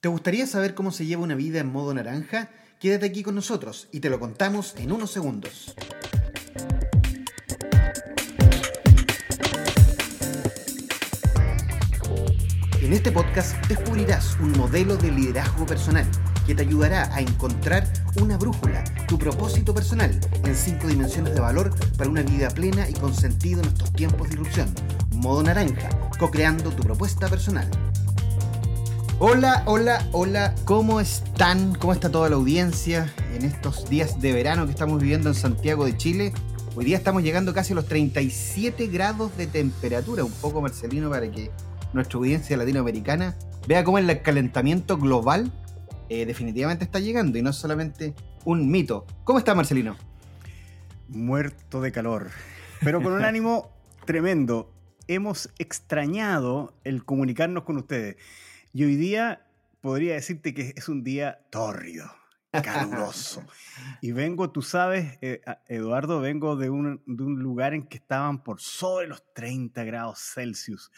¿Te gustaría saber cómo se lleva una vida en modo naranja? Quédate aquí con nosotros y te lo contamos en unos segundos. En este podcast descubrirás un modelo de liderazgo personal que te ayudará a encontrar una brújula, tu propósito personal en cinco dimensiones de valor para una vida plena y con sentido en estos tiempos de irrupción. Modo naranja, co-creando tu propuesta personal. Hola, hola, hola, ¿cómo están? ¿Cómo está toda la audiencia en estos días de verano que estamos viviendo en Santiago de Chile? Hoy día estamos llegando casi a los 37 grados de temperatura, un poco Marcelino para que nuestra audiencia latinoamericana vea cómo el calentamiento global eh, definitivamente está llegando y no es solamente un mito. ¿Cómo está Marcelino? Muerto de calor, pero con un ánimo tremendo. Hemos extrañado el comunicarnos con ustedes. Y hoy día podría decirte que es un día tórrido, caluroso. y vengo, tú sabes, eh, Eduardo, vengo de un, de un lugar en que estaban por sobre los 30 grados Celsius.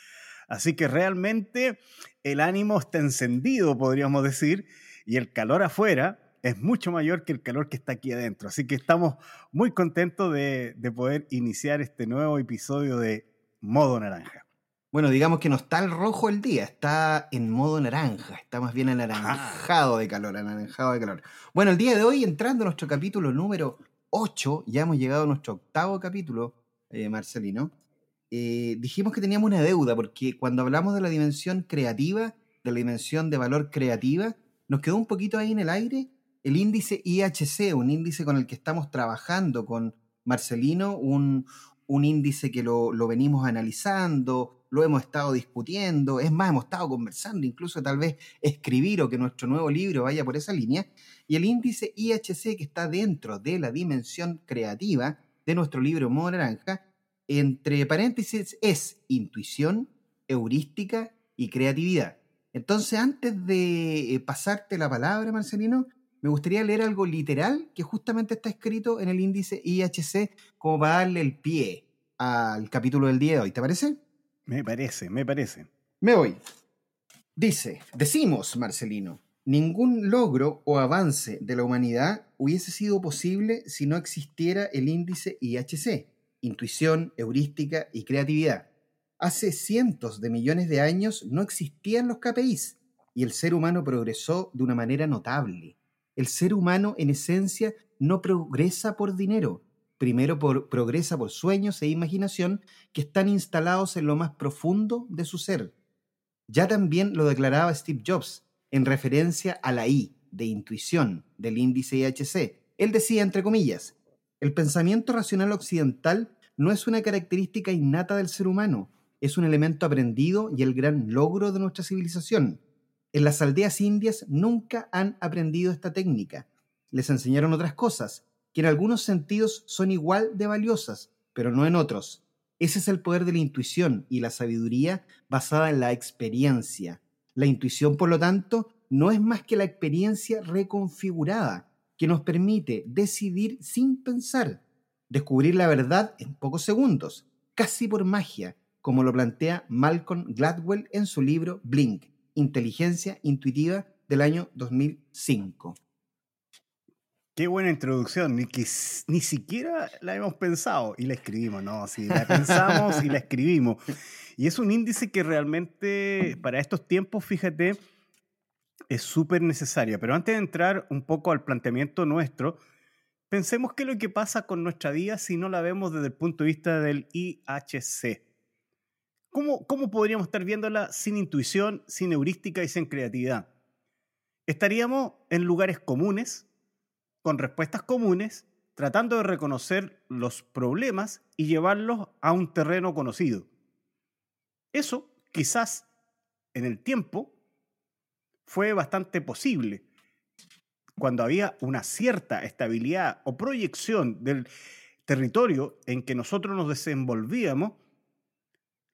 Así que realmente el ánimo está encendido, podríamos decir, y el calor afuera es mucho mayor que el calor que está aquí adentro. Así que estamos muy contentos de, de poder iniciar este nuevo episodio de Modo Naranja. Bueno, digamos que no está el rojo el día, está en modo naranja, está más bien anaranjado de calor, anaranjado de calor. Bueno, el día de hoy, entrando a nuestro capítulo número 8, ya hemos llegado a nuestro octavo capítulo, eh, Marcelino, eh, dijimos que teníamos una deuda, porque cuando hablamos de la dimensión creativa, de la dimensión de valor creativa, nos quedó un poquito ahí en el aire el índice IHC, un índice con el que estamos trabajando con Marcelino, un, un índice que lo, lo venimos analizando, lo hemos estado discutiendo, es más, hemos estado conversando, incluso tal vez escribir o que nuestro nuevo libro vaya por esa línea, y el índice IHC que está dentro de la dimensión creativa de nuestro libro Modo Naranja, entre paréntesis es intuición, heurística y creatividad. Entonces, antes de eh, pasarte la palabra, Marcelino, me gustaría leer algo literal que justamente está escrito en el índice IHC como para darle el pie al capítulo del día de hoy. ¿Te parece? Me parece, me parece. Me voy. Dice, decimos, Marcelino, ningún logro o avance de la humanidad hubiese sido posible si no existiera el índice IHC, intuición, heurística y creatividad. Hace cientos de millones de años no existían los KPIs y el ser humano progresó de una manera notable. El ser humano en esencia no progresa por dinero, primero por, progresa por sueños e imaginación que están instalados en lo más profundo de su ser. Ya también lo declaraba Steve Jobs en referencia a la I de intuición del índice IHC. Él decía, entre comillas, el pensamiento racional occidental no es una característica innata del ser humano, es un elemento aprendido y el gran logro de nuestra civilización. En las aldeas indias nunca han aprendido esta técnica. Les enseñaron otras cosas, que en algunos sentidos son igual de valiosas, pero no en otros. Ese es el poder de la intuición y la sabiduría basada en la experiencia. La intuición, por lo tanto, no es más que la experiencia reconfigurada, que nos permite decidir sin pensar, descubrir la verdad en pocos segundos, casi por magia, como lo plantea Malcolm Gladwell en su libro Blink, Inteligencia Intuitiva del año 2005. Qué buena introducción, ni, que, ni siquiera la hemos pensado y la escribimos, no, sí, la pensamos y la escribimos. Y es un índice que realmente para estos tiempos, fíjate, es súper necesaria. Pero antes de entrar un poco al planteamiento nuestro, pensemos qué es lo que pasa con nuestra vida si no la vemos desde el punto de vista del IHC. ¿Cómo, cómo podríamos estar viéndola sin intuición, sin heurística y sin creatividad? Estaríamos en lugares comunes, con respuestas comunes, tratando de reconocer los problemas y llevarlos a un terreno conocido. Eso quizás en el tiempo fue bastante posible. Cuando había una cierta estabilidad o proyección del territorio en que nosotros nos desenvolvíamos,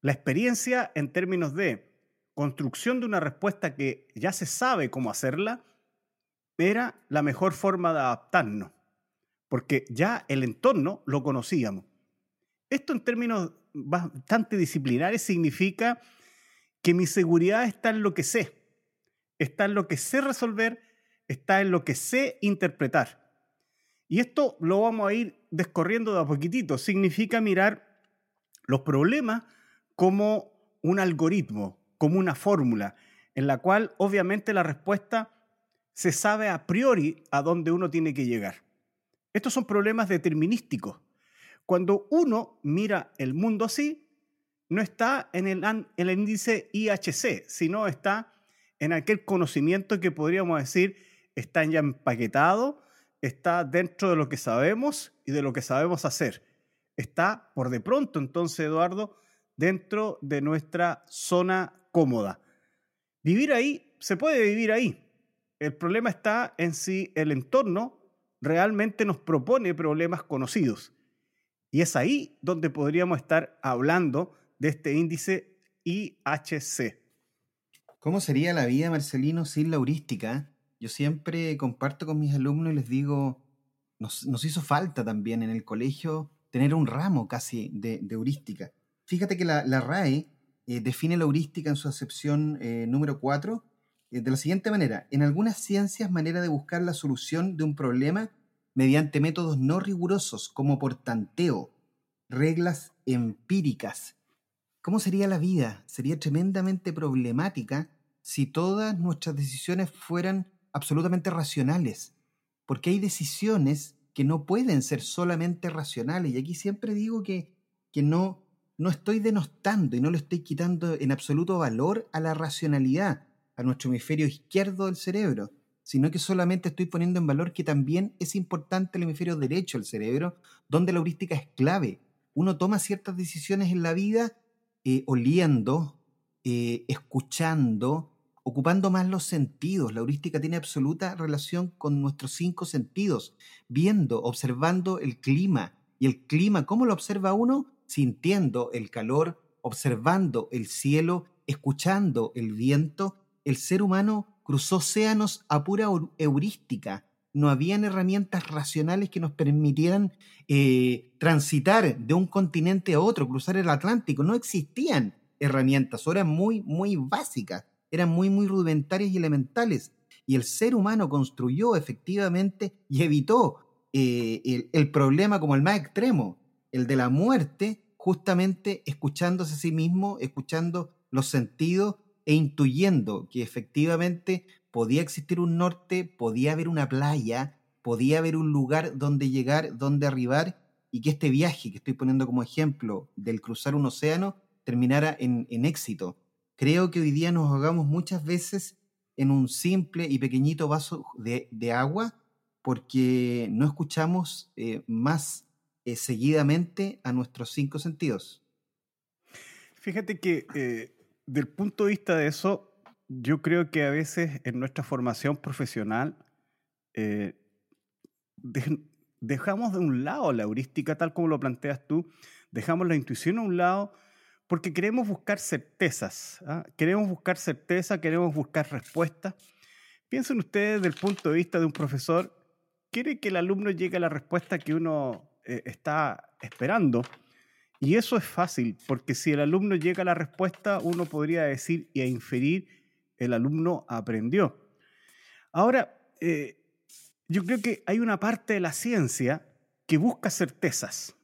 la experiencia en términos de construcción de una respuesta que ya se sabe cómo hacerla era la mejor forma de adaptarnos, porque ya el entorno lo conocíamos. Esto en términos bastante disciplinares significa que mi seguridad está en lo que sé, está en lo que sé resolver, está en lo que sé interpretar. Y esto lo vamos a ir descorriendo de a poquitito. Significa mirar los problemas como un algoritmo, como una fórmula, en la cual obviamente la respuesta se sabe a priori a dónde uno tiene que llegar. Estos son problemas determinísticos. Cuando uno mira el mundo así, no está en el, en el índice IHC, sino está en aquel conocimiento que podríamos decir está ya empaquetado, está dentro de lo que sabemos y de lo que sabemos hacer. Está por de pronto, entonces, Eduardo, dentro de nuestra zona cómoda. Vivir ahí, se puede vivir ahí. El problema está en si el entorno realmente nos propone problemas conocidos. Y es ahí donde podríamos estar hablando de este índice IHC. ¿Cómo sería la vida, Marcelino, sin la heurística? Yo siempre comparto con mis alumnos y les digo, nos, hizo falta también en el colegio tener un ramo casi de, heurística. Fíjate que la, RAE eh, define la heurística en su acepción eh, número 4 eh, de la siguiente manera. En algunas ciencias, manera de buscar la solución de un problema mediante métodos no rigurosos como por tanteo, reglas empíricas. ¿Cómo sería la vida? Sería tremendamente problemática si todas nuestras decisiones fueran absolutamente racionales, porque hay decisiones que no pueden ser solamente racionales. Y aquí siempre digo que, que no, no estoy denostando y no le estoy quitando en absoluto valor a la racionalidad, a nuestro hemisferio izquierdo del cerebro, sino que solamente estoy poniendo en valor que también es importante el hemisferio derecho del cerebro, donde la heurística es clave. Uno toma ciertas decisiones en la vida eh, oliendo, eh, escuchando, ocupando más los sentidos. La heurística tiene absoluta relación con nuestros cinco sentidos, viendo, observando el clima. Y el clima, ¿cómo lo observa uno? Sintiendo el calor, observando el cielo, escuchando el viento. El ser humano cruzó océanos a pura heurística. No habían herramientas racionales que nos permitieran eh, transitar de un continente a otro, cruzar el Atlántico. No existían herramientas, eran muy, muy básicas eran muy, muy rudimentarias y elementales. Y el ser humano construyó efectivamente y evitó eh, el, problema como el más extremo, el de la muerte, justamente escuchándose a sí mismo, escuchando los sentidos e intuyendo que efectivamente podía existir un norte, podía haber una playa, podía haber un lugar donde llegar, donde arribar, y que este viaje que estoy poniendo como ejemplo del cruzar un océano terminara en, en éxito creo que hoy día nos ahogamos muchas veces en un simple y pequeñito vaso de, agua porque no escuchamos eh, más eh, seguidamente a nuestros cinco sentidos. Fíjate que eh, del punto de vista de eso, yo creo que a veces en nuestra formación profesional dejamos de un lado la heurística tal como lo planteas tú, dejamos la intuición a un lado porque queremos buscar certezas, ¿ah? queremos buscar certeza, queremos buscar respuestas. Piensen ustedes desde el punto de vista de un profesor, quiere que el alumno llegue a la respuesta que uno eh, está esperando. Y eso es fácil, porque si el alumno llega a la respuesta, uno podría decir y a inferir, el alumno aprendió. Ahora, eh, yo creo que hay una parte de la ciencia que busca certezas.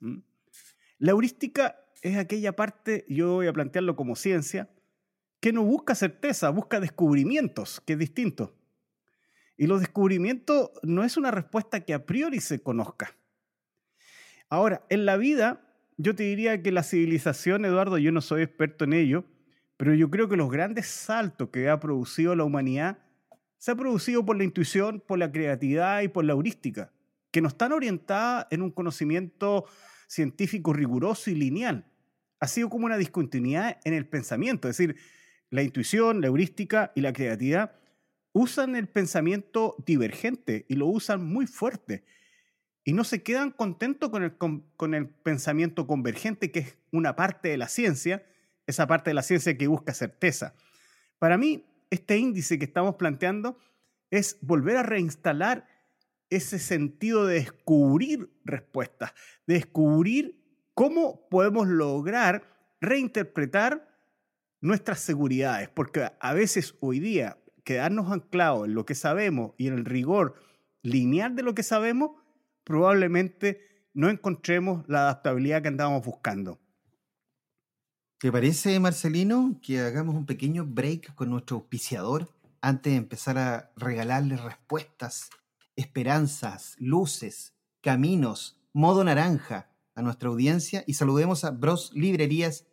La heurística es aquella parte, yo voy a plantearlo como ciencia, que no busca certeza, busca descubrimientos, que es distinto. Y los descubrimientos no es una respuesta que a priori se conozca. Ahora, en la vida, yo te diría que la civilización, Eduardo, yo no soy experto en ello, pero yo creo que los grandes saltos que ha producido la humanidad se ha producido por la intuición, por la creatividad y por la heurística, que no están orientadas en un conocimiento científico riguroso y lineal, ha sido como una discontinuidad en el pensamiento, es decir, la intuición, la heurística y la creatividad usan el pensamiento divergente y lo usan muy fuerte y no se quedan contentos con el, con, el pensamiento convergente, que es una parte de la ciencia, esa parte de la ciencia que busca certeza. Para mí, este índice que estamos planteando es volver a reinstalar ese sentido de descubrir respuestas, de descubrir ¿Cómo podemos lograr reinterpretar nuestras seguridades? Porque a veces hoy día, quedarnos anclados en lo que sabemos y en el rigor lineal de lo que sabemos, probablemente no encontremos la adaptabilidad que andábamos buscando. ¿Te parece, Marcelino, que hagamos un pequeño break con nuestro auspiciador antes de empezar a regalarle respuestas, esperanzas, luces, caminos, modo naranja a nuestra audiencia y saludemos a broslibrerías.cl,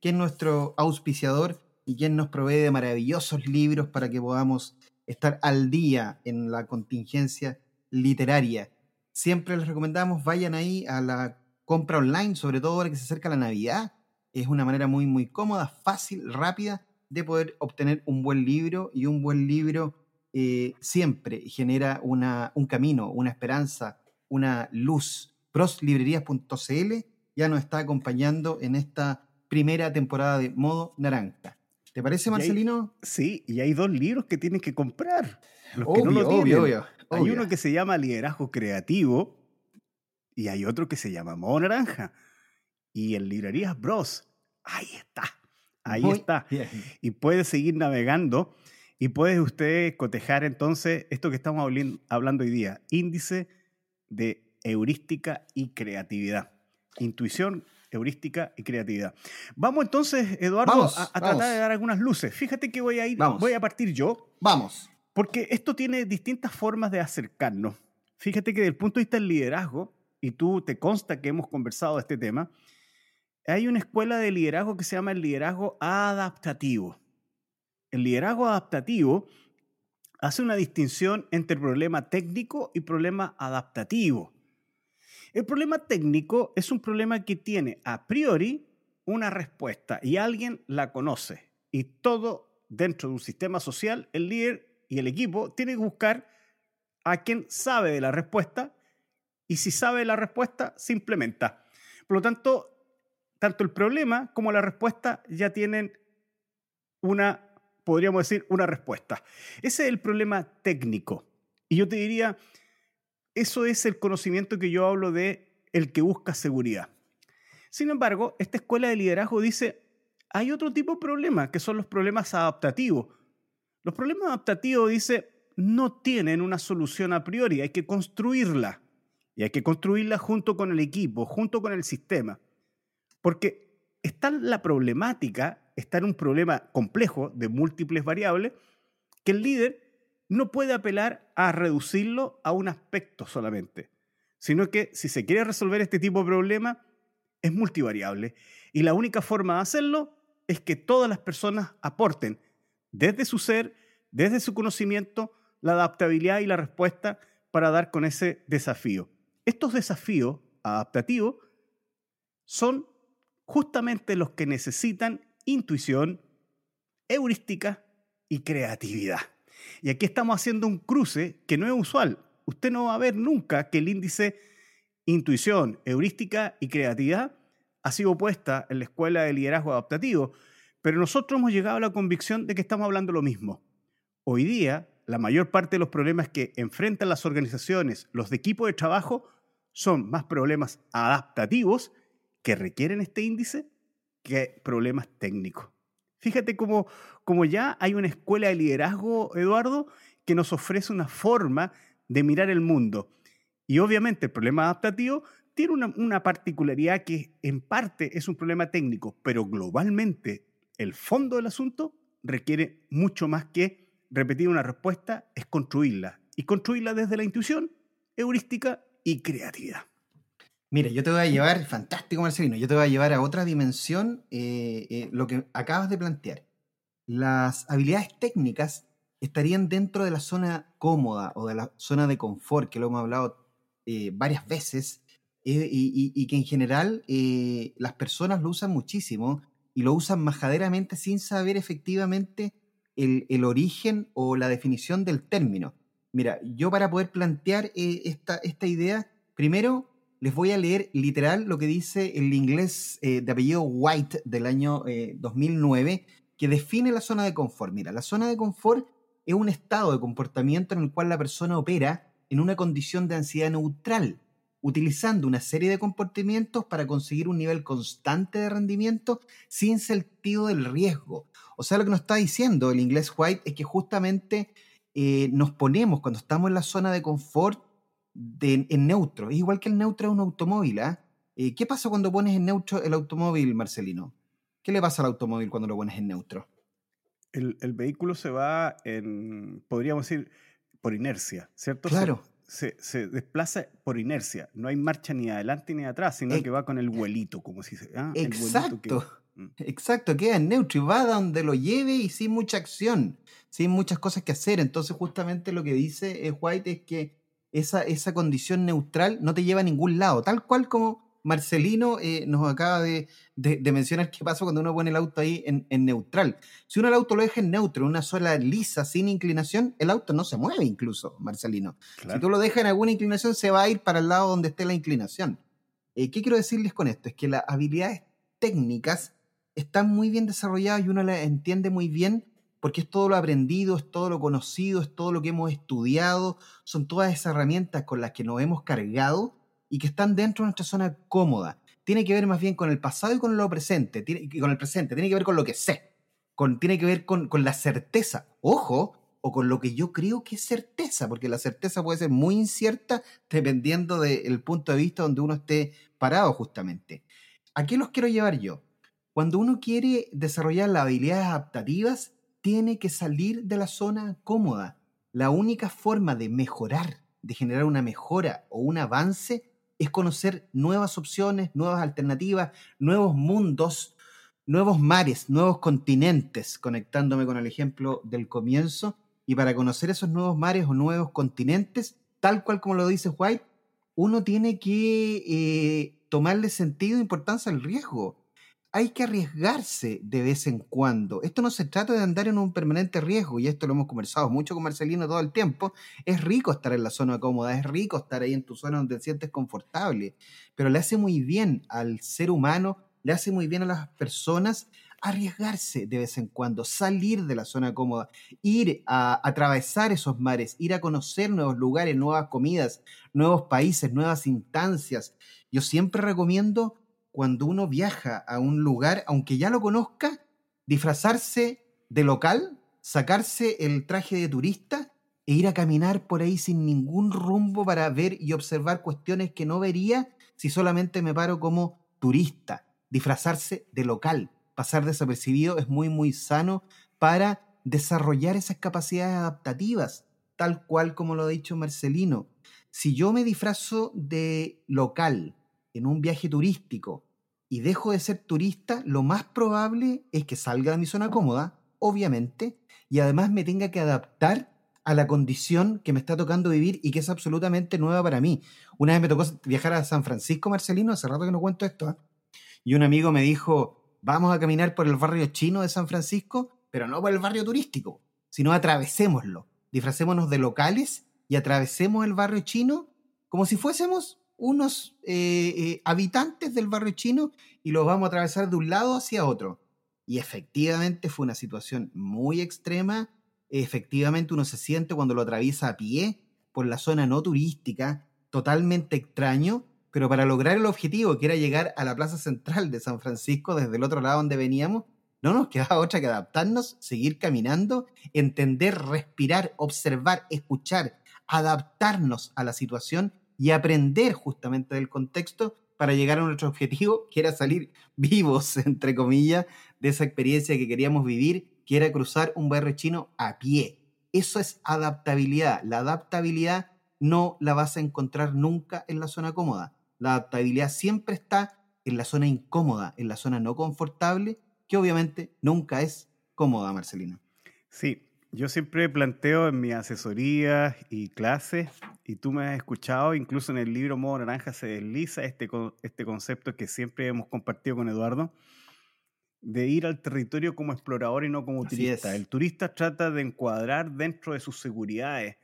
que es nuestro auspiciador y quien nos provee de maravillosos libros para que podamos estar al día en la contingencia literaria. Siempre les recomendamos, vayan ahí a la compra online, sobre todo ahora que se acerca la Navidad. Es una manera muy, muy cómoda, fácil, rápida de poder obtener un buen libro y un buen libro eh, siempre genera una, un camino, una esperanza, una luz. Proslibrerías.cl ya nos está acompañando en esta primera temporada de Modo Naranja. ¿Te parece, Marcelino? sí, y hay dos libros que tienes que comprar. Los que no lo tienen. Hay uno que se llama Liderazgo Creativo y hay otro que se llama Modo Naranja. Y en Librerías Bros. Ahí está. Ahí está. Y puedes seguir navegando y puede usted cotejar entonces esto que estamos hablando hoy día, índice de heurística y creatividad. Intuición, heurística y creatividad. Vamos entonces, Eduardo, a, tratar de dar algunas luces. Fíjate que voy a ir, voy a partir yo. Vamos. Porque esto tiene distintas formas de acercarnos. Fíjate que desde el punto de vista del liderazgo, y tú te consta que hemos conversado de este tema, hay una escuela de liderazgo que se llama el liderazgo adaptativo. El liderazgo adaptativo hace una distinción entre problema técnico y problema adaptativo. El problema técnico es un problema que tiene a priori una respuesta y alguien la conoce. Y todo dentro de un sistema social, el líder y el equipo tienen que buscar a quien sabe de la respuesta y si sabe la respuesta, se implementa. Por lo tanto, tanto el problema como la respuesta ya tienen una podríamos decir, una respuesta. Ese es el problema técnico. Y yo te diría, eso es el conocimiento que yo hablo de el que busca seguridad. Sin embargo, esta escuela de liderazgo dice, hay otro tipo de problemas, que son los problemas adaptativos. Los problemas adaptativos, dice, no tienen una solución a priori, hay que construirla. Y hay que construirla junto con el equipo, junto con el sistema. Porque está la problemática está en un problema complejo de múltiples variables que el líder no puede apelar a reducirlo a un aspecto solamente, sino que si se quiere resolver este tipo de problema es multivariable y la única forma de hacerlo es que todas las personas aporten desde su ser, desde su conocimiento, la adaptabilidad y la respuesta para dar con ese desafío. Estos desafíos adaptativos son justamente los que necesitan intuición, heurística y creatividad. Y aquí estamos haciendo un cruce que no es usual. Usted no va a ver nunca que el índice intuición, heurística y creatividad ha sido puesta en la escuela de liderazgo adaptativo, pero nosotros hemos llegado a la convicción de que estamos hablando lo mismo. Hoy día, la mayor parte de los problemas que enfrentan las organizaciones, los de equipo de trabajo, son más problemas adaptativos que requieren este índice que problemas técnicos. Fíjate cómo, ya hay una escuela de liderazgo, Eduardo, que nos ofrece una forma de mirar el mundo. Y obviamente el problema adaptativo tiene una, una, particularidad que en parte es un problema técnico, pero globalmente el fondo del asunto requiere mucho más que repetir una respuesta, es construirla. Y construirla desde la intuición, heurística y creatividad. Mira, yo te voy a llevar, fantástico Marcelino, yo te voy a llevar a otra dimensión eh, eh, lo que acabas de plantear. Las habilidades técnicas estarían dentro de la zona cómoda o de la zona de confort, que lo hemos hablado eh, varias veces, y, que en general las personas lo usan muchísimo y lo usan majaderamente sin saber efectivamente el, el origen o la definición del término. Mira, yo para poder plantear esta, esta idea, primero les voy a leer literal lo que dice el inglés eh, de apellido White del año 2009, eh, que define la zona de confort. Mira, la zona de confort es un estado de comportamiento en el cual la persona opera en una condición de ansiedad neutral, utilizando una serie de comportamientos para conseguir un nivel constante de rendimiento sin sentido del riesgo. O sea, lo que nos está diciendo el inglés White es que justamente eh, nos ponemos cuando estamos en la zona de confort en neutro. Es igual que el neutro es un automóvil. ¿ah? Eh, ¿Qué pasa cuando pones en neutro el automóvil, Marcelino? ¿Qué le pasa al automóvil cuando lo pones en neutro? El, vehículo se va en, podríamos decir, por inercia, ¿cierto? Claro se, desplaza por inercia. No hay marcha ni adelante ni atrás, sino que va con el vuelito, como si se. Ah, exacto. Mm. Exacto, queda en neutro y va donde lo lleve y sin mucha acción, sin muchas cosas que hacer. Entonces, justamente lo que dice eh, White es que esa, esa condición neutral no te lleva a ningún lado, tal cual como Marcelino eh, nos acaba de, mencionar qué pasa cuando uno pone el auto ahí en, neutral. Si uno el auto lo deja en neutro, en una sola lisa, sin inclinación, el auto no se mueve incluso, Marcelino. Si tú lo dejas en alguna inclinación, se va a ir para el lado donde esté la inclinación. Eh, ¿Qué quiero decirles con esto? Es que las habilidades técnicas están muy bien desarrolladas y uno las entiende muy bien porque es todo lo aprendido, es todo lo conocido, es todo lo que hemos estudiado, son todas esas herramientas con las que nos hemos cargado y que están dentro de nuestra zona cómoda. Tiene que ver más bien con el pasado y con lo presente, tiene, con el presente, tiene que ver con lo que sé, con, tiene que ver con, con la certeza. Ojo, o con lo que yo creo que es certeza, porque la certeza puede ser muy incierta dependiendo del punto de vista donde uno esté parado justamente. ¿A qué los quiero llevar yo? Cuando uno quiere desarrollar las habilidades adaptativas, tiene que salir de la zona cómoda. La única forma de mejorar, de generar una mejora o un avance, es conocer nuevas opciones, nuevas alternativas, nuevos mundos, nuevos mares, nuevos continentes, conectándome con el ejemplo del comienzo. Y para conocer esos nuevos mares o nuevos continentes, tal cual como lo dice White, uno tiene que eh, tomarle sentido e importancia al riesgo hay que arriesgarse de vez en cuando. Esto no se trata de andar en un permanente riesgo, y esto lo hemos conversado mucho con Marcelino todo el tiempo. Es rico estar en la zona cómoda, es rico estar ahí en tu zona donde te sientes confortable, pero le hace muy bien al ser humano, le hace muy bien a las personas arriesgarse de vez en cuando, salir de la zona cómoda, ir a atravesar esos mares, ir a conocer nuevos lugares, nuevas comidas, nuevos países, nuevas instancias. Yo siempre recomiendo cuando uno viaja a un lugar, aunque ya lo conozca, disfrazarse de local, sacarse el traje de turista e ir a caminar por ahí sin ningún rumbo para ver y observar cuestiones que no vería si solamente me paro como turista. Disfrazarse de local, pasar desapercibido es muy, muy sano para desarrollar esas capacidades adaptativas, tal cual como lo ha dicho Marcelino. Si yo me disfrazo de local, en un viaje turístico y dejo de ser turista, lo más probable es que salga de mi zona cómoda, obviamente, y además me tenga que adaptar a la condición que me está tocando vivir y que es absolutamente nueva para mí. Una vez me tocó viajar a San Francisco, Marcelino, hace rato que no cuento esto, ¿eh? y un amigo me dijo, vamos a caminar por el barrio chino de San Francisco, pero no por el barrio turístico, sino atravesémoslo, disfracémonos de locales y atravesemos el barrio chino como si fuésemos unos eh, eh, habitantes del barrio chino y los vamos a atravesar de un lado hacia otro. Y efectivamente fue una situación muy extrema. Efectivamente uno se siente cuando lo atraviesa a pie por la zona no turística, totalmente extraño, pero para lograr el objetivo, que era llegar a la plaza central de San Francisco desde el otro lado donde veníamos, no nos quedaba otra que adaptarnos, seguir caminando, entender, respirar, observar, escuchar, adaptarnos a la situación y aprender justamente del contexto para llegar a nuestro objetivo, que era salir vivos, entre comillas, de esa experiencia que queríamos vivir, que era cruzar un barrio chino a pie. Eso es adaptabilidad. La adaptabilidad no la vas a encontrar nunca en la zona cómoda. La adaptabilidad siempre está en la zona incómoda, en la zona no confortable, que obviamente nunca es cómoda, Marcelina. Sí, yo siempre planteo en mi asesoría y clases, y tú me has escuchado, incluso en el libro Modo Naranja se desliza este, este concepto que siempre hemos compartido con Eduardo, de ir al territorio como explorador y no como turista. El turista trata de encuadrar dentro de sus seguridades.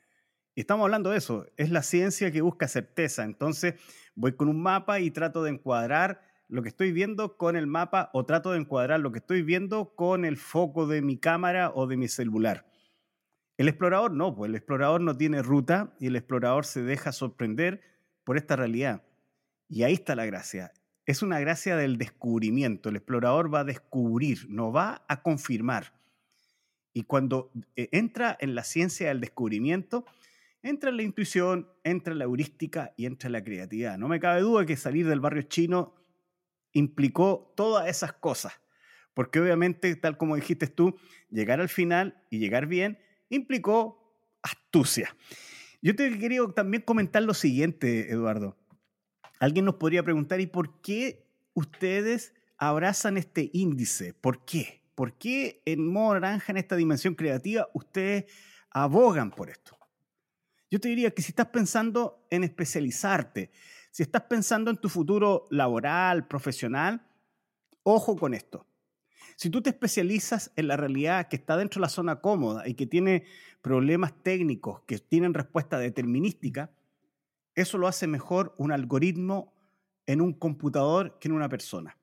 Y estamos hablando de eso, es la ciencia que busca certeza. Entonces voy con un mapa y trato de encuadrar lo que estoy viendo con el mapa o trato de encuadrar lo que estoy viendo con el foco de mi cámara o de mi celular. El explorador no, pues el explorador no tiene ruta y el explorador se deja sorprender por esta realidad. Y ahí está la gracia. Es una gracia del descubrimiento. El explorador va a descubrir, no va a confirmar. Y cuando eh, entra en la ciencia del descubrimiento, entra en la intuición, entra en la heurística y entra en la creatividad. No me cabe duda que salir del barrio chino implicó todas esas cosas. Porque obviamente, tal como dijiste tú, llegar al final y llegar bien implicó astucia. Yo te quería también comentar lo siguiente, Eduardo. Alguien nos podría preguntar, ¿y por qué ustedes abrazan este índice? ¿Por qué? ¿Por qué en modo naranja, en esta dimensión creativa, ustedes abogan por esto? Yo te diría que si estás pensando en especializarte, si estás pensando en tu futuro laboral, profesional, ojo con esto. Si tú te especializas en la realidad que está dentro de la zona cómoda y que tiene problemas técnicos que tienen respuesta determinística, eso lo hace mejor un algoritmo en un computador que en una persona.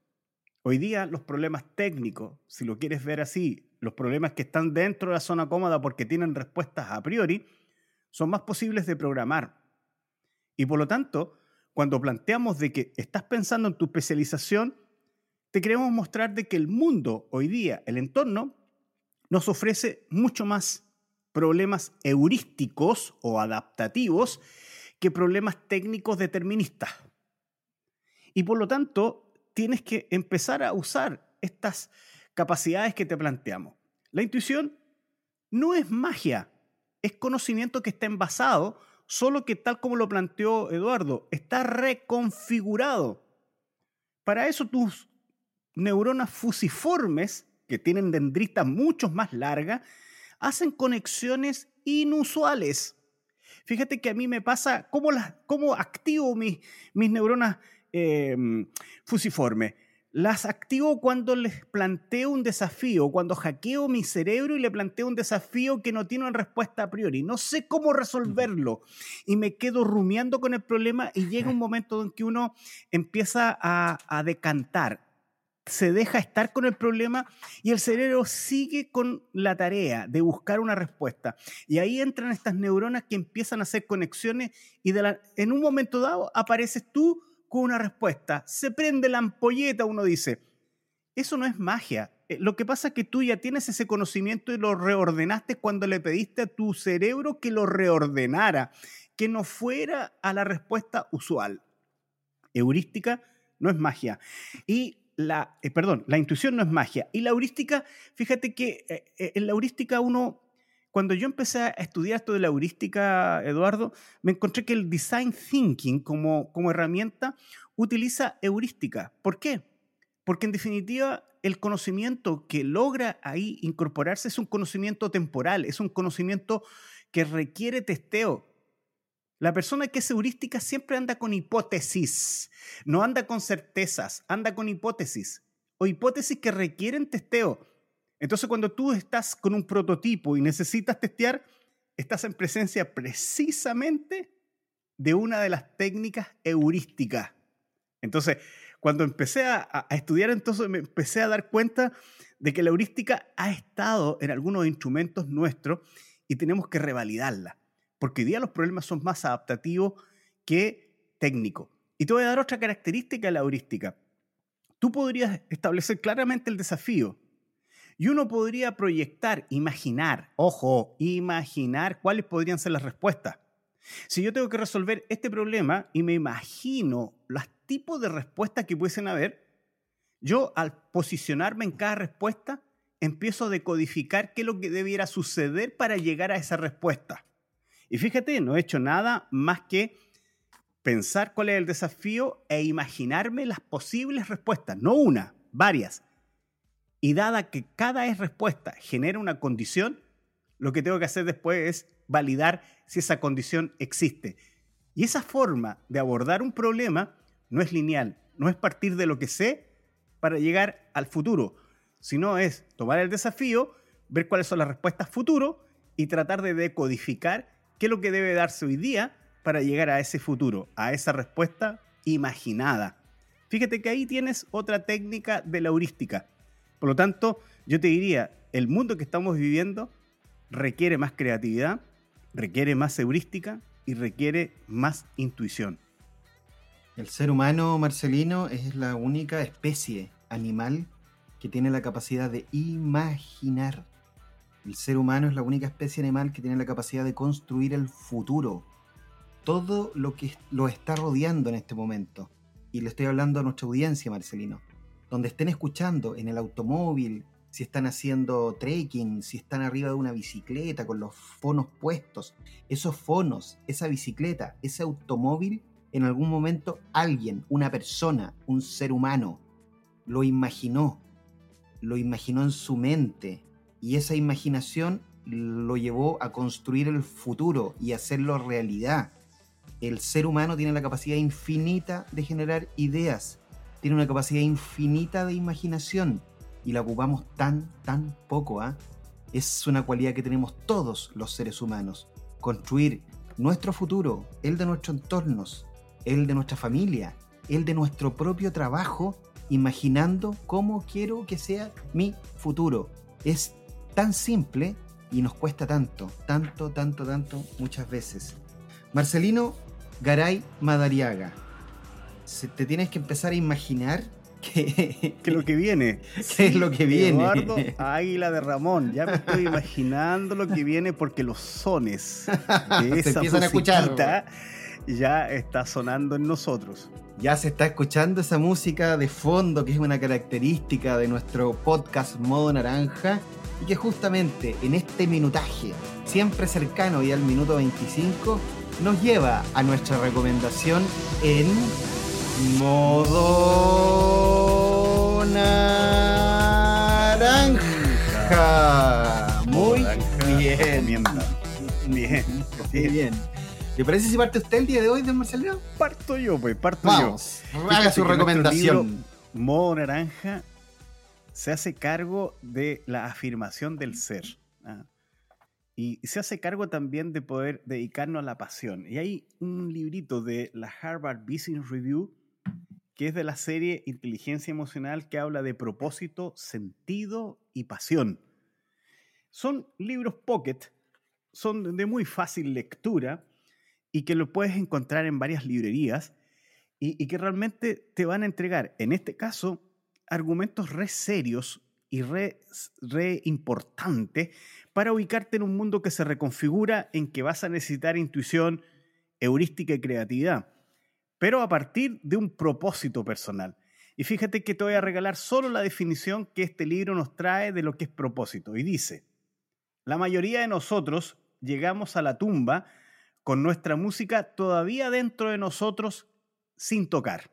Hoy día los problemas técnicos, si lo quieres ver así, los problemas que están dentro de la zona cómoda porque tienen respuestas a priori, son más posibles de programar. Y por lo tanto, cuando planteamos de que estás pensando en tu especialización, te queremos mostrar de que el mundo hoy día, el entorno, nos ofrece mucho más problemas heurísticos o adaptativos que problemas técnicos deterministas. Y por lo tanto, tienes que empezar a usar estas capacidades que te planteamos. La intuición no es magia, es conocimiento que está envasado, solo que tal como lo planteó Eduardo, está reconfigurado. Para eso tus neuronas fusiformes, que tienen dendritas mucho más largas, hacen conexiones inusuales. Fíjate que a mí me pasa cómo, las, cómo activo mis, mis neuronas em, fusiformes. Las activo cuando les planteo un desafío, cuando hackeo mi cerebro y le planteo un desafío que no tiene una respuesta a priori. No sé cómo resolverlo y me quedo rumiando con el problema y llega un momento en que uno empieza a, a decantar se deja estar con el problema y el cerebro sigue con la tarea de buscar una respuesta. Y ahí entran estas neuronas que empiezan a hacer conexiones y en un momento dado apareces tú con una respuesta. Se prende la ampolleta, uno dice. Eso no es magia. Eh, lo que pasa es que tú ya tienes ese conocimiento y lo reordenaste cuando le pediste a tu cerebro que lo reordenara, que no fuera a la respuesta usual. Heurística no es magia. Y la, eh, perdón, la intuición no es magia. Y la heurística, fíjate que eh, eh, en la heurística uno, cuando yo empecé a estudiar esto de la heurística, Eduardo, me encontré que el design thinking como, como herramienta utiliza heurística. ¿Por qué? Porque en definitiva el conocimiento que logra ahí incorporarse es un conocimiento temporal, es un conocimiento que requiere testeo, la persona que es heurística siempre anda con hipótesis, no anda con certezas, anda con hipótesis o hipótesis que requieren testeo. Entonces cuando tú estás con un prototipo y necesitas testear, estás en presencia precisamente de una de las técnicas heurísticas. Entonces, cuando empecé a, estudiar, entonces me empecé a dar cuenta de que la heurística ha estado en algunos instrumentos nuestros y tenemos que revalidarla porque hoy día los problemas son más adaptativos que técnicos. Y te voy a dar otra característica de la heurística. Tú podrías establecer claramente el desafío y uno podría proyectar, imaginar, ojo, imaginar cuáles podrían ser las respuestas. Si yo tengo que resolver este problema y me imagino los tipos de respuestas que pudiesen haber, yo al posicionarme en cada respuesta empiezo a decodificar qué es lo que debiera suceder para llegar a esa respuesta. Y fíjate, no he hecho nada más que pensar cuál es el desafío e imaginarme las posibles respuestas, no una, varias. Y dada que cada respuesta genera una condición, lo que tengo que hacer después es validar si esa condición existe. Y esa forma de abordar un problema no es lineal, no es partir de lo que sé para llegar al futuro, sino es tomar el desafío, ver cuáles son las respuestas futuro y tratar de decodificar qué es lo que debe darse hoy día para llegar a ese futuro, a esa respuesta imaginada. Fíjate que ahí tienes otra técnica de la heurística. Por lo tanto, yo te diría, el mundo que estamos viviendo requiere más creatividad, requiere más heurística y requiere más intuición. El ser humano, Marcelino, es la única especie animal que tiene la capacidad de imaginar. El ser humano es la única especie animal que tiene la capacidad de construir el futuro. Todo lo que lo está rodeando en este momento. Y le estoy hablando a nuestra audiencia, Marcelino. Donde estén escuchando, en el automóvil, si están haciendo trekking, si están arriba de una bicicleta con los fonos puestos. Esos fonos, esa bicicleta, ese automóvil, en algún momento alguien, una persona, un ser humano, lo imaginó, lo imaginó en su mente y esa imaginación lo llevó a construir el futuro y hacerlo realidad. El ser humano tiene la capacidad infinita de generar ideas, tiene una capacidad infinita de imaginación y la ocupamos tan, tan poco. ¿ah? Es una cualidad que tenemos todos los seres humanos. Construir nuestro futuro, el de nuestros entornos, el de nuestra familia, el de nuestro propio trabajo imaginando cómo quiero que sea mi futuro. Es tan simple y nos cuesta tanto, tanto, tanto, tanto, muchas veces. Marcelino Garay Madariaga, te tienes que empezar a imaginar que, que lo que viene. ¿Qué es lo que viene? Eduardo Águila de Ramón. Ya me estoy imaginando lo que viene porque los sones de esa Se empiezan a escuchar. ya está sonando en nosotros ya se está escuchando esa música de fondo que es una característica de nuestro podcast Modo Naranja y que justamente en este minutaje, siempre cercano y al minuto 25, nos lleva a nuestra recomendación en Modo Naranja. Muy bien. Bien. Bien. bien. ¿Le parece si parte usted el día de hoy, don Marcelo? Parto yo, pues, parto Vamos, yo. Haga su recomendación. Modo Naranja se hace cargo de la afirmación del ser. ¿ah? Y se hace cargo también de poder dedicarnos a la pasión. Y hay un librito de la Harvard Business Review que es de la serie Inteligencia Emocional que habla de propósito, sentido y pasión. Son libros pocket, son de muy fácil lectura y que lo puedes encontrar en varias librerías y, que realmente te van a entregar, en este caso, argumentos re serios y re, re importantes para ubicarte en un mundo que se reconfigura en que vas a necesitar intuición, heurística y creatividad, pero a partir de un propósito personal. Y fíjate que te voy a regalar solo la definición que este libro nos trae de lo que es propósito. Y dice, la mayoría de nosotros llegamos a la tumba con nuestra música todavía dentro de nosotros sin tocar.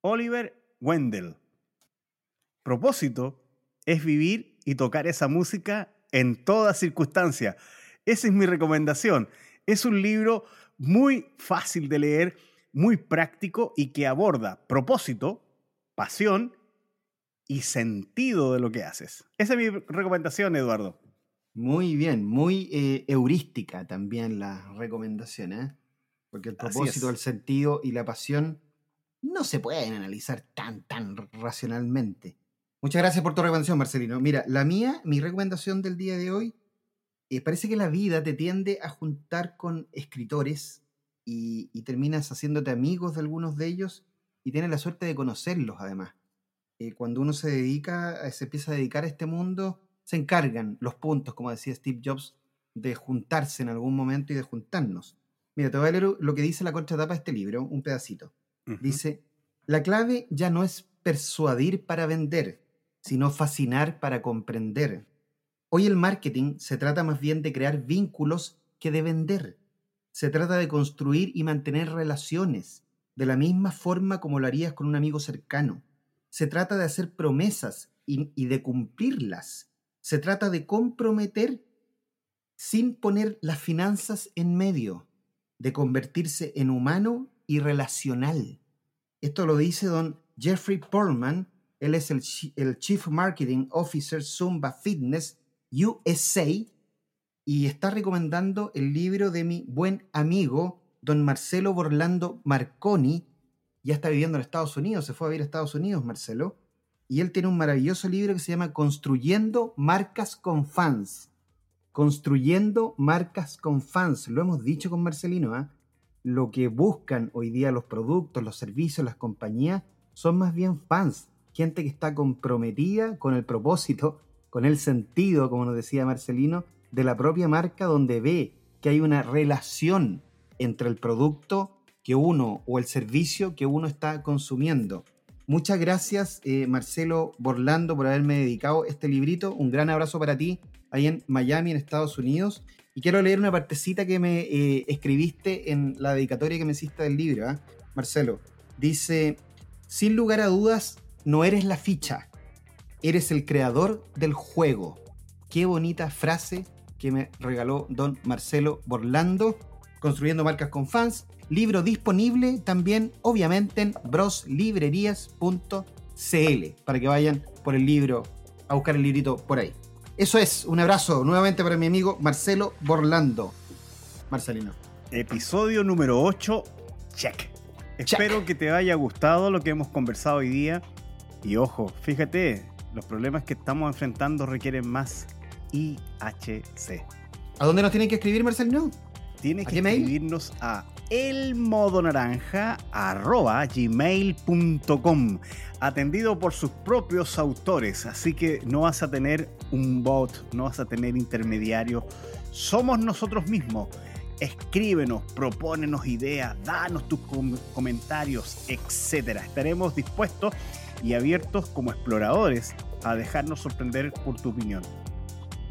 Oliver Wendell. Propósito es vivir y tocar esa música en toda circunstancia. Esa es mi recomendación. Es un libro muy fácil de leer, muy práctico y que aborda propósito, pasión y sentido de lo que haces. Esa es mi recomendación, Eduardo. Muy bien, muy eh, heurística también la recomendación, ¿eh? Porque el propósito, el sentido y la pasión no se pueden analizar tan, tan racionalmente. Muchas gracias por tu recomendación, Marcelino. Mira, la mía, mi recomendación del día de hoy, eh, parece que la vida te tiende a juntar con escritores y, y, terminas haciéndote amigos de algunos de ellos y tienes la suerte de conocerlos además. Eh, cuando uno se dedica, se empieza a dedicar a este mundo, se encargan los puntos, como decía Steve Jobs, de juntarse en algún momento y de juntarnos. Mira, te voy a leer lo que dice la contratapa de este libro, un pedacito. Dice, la clave ya no es persuadir para vender, sino fascinar para comprender. Hoy el marketing se trata más bien de crear vínculos que de vender. Se trata de construir y mantener relaciones, de la misma forma como lo harías con un amigo cercano. Se trata de hacer promesas y, y de cumplirlas se trata de comprometer sin poner las finanzas en medio, de convertirse en humano y relacional. Esto lo dice don Jeffrey Portman, él es el, Chief Marketing Officer Zumba Fitness USA y está recomendando el libro de mi buen amigo don Marcelo Borlando Marconi, ya está viviendo en Estados Unidos, se fue a vivir a Estados Unidos Marcelo, y él tiene un maravilloso libro que se llama Construyendo marcas con fans. Construyendo marcas con fans. Lo hemos dicho con Marcelino, ¿ah? lo que buscan hoy día los productos, los servicios, las compañías, son más bien fans, gente que está comprometida con el propósito, con el sentido, como nos decía Marcelino, de la propia marca, donde ve que hay una relación entre el producto que uno o el servicio que uno está consumiendo. Muchas gracias, eh, Marcelo Borlando, por haberme dedicado este librito. Un gran abrazo para ti ahí en Miami, en Estados Unidos. Y quiero leer una partecita que me eh, escribiste en la dedicatoria que me hiciste del libro, ¿ah? Marcelo. Dice, sin lugar a dudas, no eres la ficha, eres el creador del juego. Qué bonita frase que me regaló don Marcelo Borlando, construyendo marcas con fans. Libro disponible también, obviamente, en broslibrerías.cl, para que vayan por el libro, a buscar el librito por ahí. Eso es, un abrazo nuevamente para mi amigo Marcelo Borlando. Marcelino. Episodio número 8, check. Espero que te haya gustado lo que hemos conversado hoy día. Y ojo, fíjate, los problemas que estamos enfrentando requieren más IHC. ¿A dónde nos tienen que escribir, Marcelino? Tienes que escribirnos a elmodonaranja.gmail.com atendido por sus propios autores, así que no vas a tener un bot, no vas a tener intermediario, somos nosotros mismos. Escríbenos, propónenos ideas, danos tus comentarios, etc. Estaremos dispuestos y abiertos como exploradores a dejarnos sorprender por tu opinión.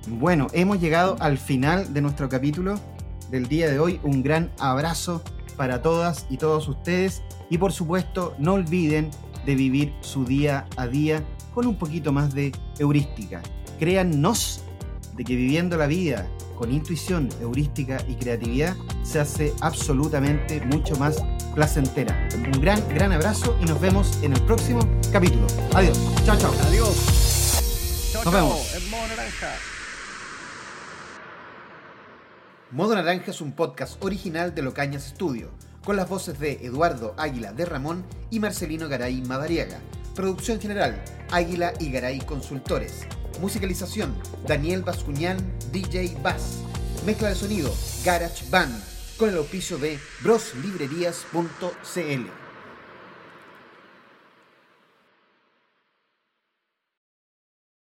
Bueno, hemos llegado al final de nuestro capítulo del día de hoy. Un gran abrazo para todas y todos ustedes. Y por supuesto, no olviden de vivir su día a día con un poquito más de heurística. Créannos de que viviendo la vida con intuición, heurística y creatividad se hace absolutamente mucho más placentera. Un gran, gran abrazo y nos vemos en el próximo capítulo. Adiós. Chao, chao. Adiós. nos vemos. Modo Naranja es un podcast original de Locañas Studio, con las voces de Eduardo Águila de Ramón y Marcelino Garay Madariaga. Producción general, Águila y Garay Consultores. Musicalización, Daniel Bascuñán, DJ Bass. Mezcla de sonido, Garage Band, con el auspicio de broslibrerías.cl.